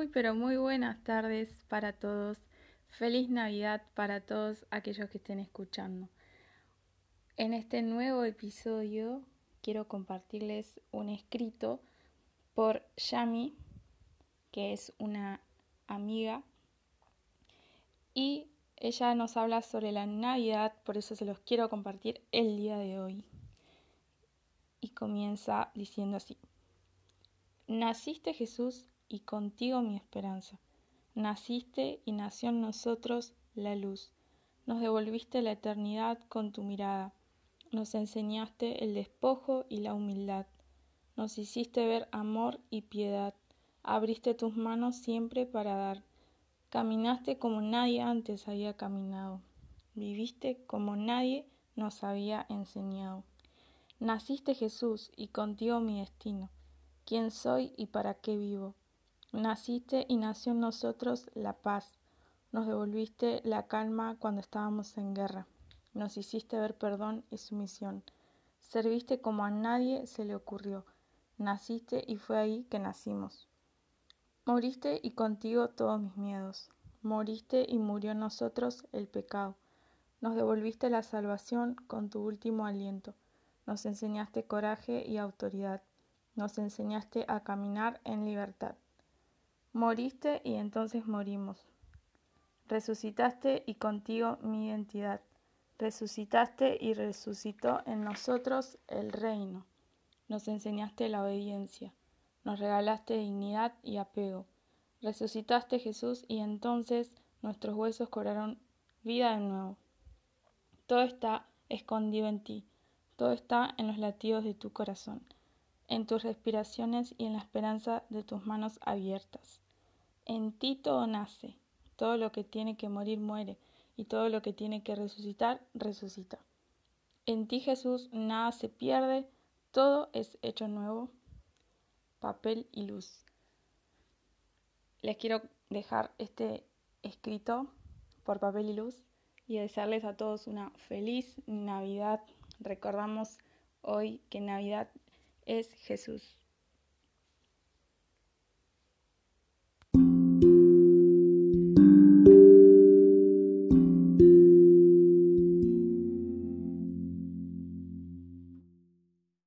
Muy, pero muy buenas tardes para todos. Feliz Navidad para todos aquellos que estén escuchando. En este nuevo episodio quiero compartirles un escrito por Yami, que es una amiga, y ella nos habla sobre la Navidad, por eso se los quiero compartir el día de hoy. Y comienza diciendo así. Naciste Jesús y contigo mi esperanza. Naciste y nació en nosotros la luz. Nos devolviste la eternidad con tu mirada. Nos enseñaste el despojo y la humildad. Nos hiciste ver amor y piedad. Abriste tus manos siempre para dar. Caminaste como nadie antes había caminado. Viviste como nadie nos había enseñado. Naciste Jesús y contigo mi destino. ¿Quién soy y para qué vivo? Naciste y nació en nosotros la paz. Nos devolviste la calma cuando estábamos en guerra. Nos hiciste ver perdón y sumisión. Serviste como a nadie se le ocurrió. Naciste y fue ahí que nacimos. Moriste y contigo todos mis miedos. Moriste y murió en nosotros el pecado. Nos devolviste la salvación con tu último aliento. Nos enseñaste coraje y autoridad. Nos enseñaste a caminar en libertad. Moriste y entonces morimos. Resucitaste y contigo mi identidad. Resucitaste y resucitó en nosotros el reino. Nos enseñaste la obediencia. Nos regalaste dignidad y apego. Resucitaste Jesús y entonces nuestros huesos cobraron vida de nuevo. Todo está escondido en ti. Todo está en los latidos de tu corazón en tus respiraciones y en la esperanza de tus manos abiertas. En ti todo nace, todo lo que tiene que morir muere, y todo lo que tiene que resucitar, resucita. En ti Jesús nada se pierde, todo es hecho nuevo, papel y luz. Les quiero dejar este escrito por papel y luz y desearles a todos una feliz Navidad. Recordamos hoy que Navidad es Jesús.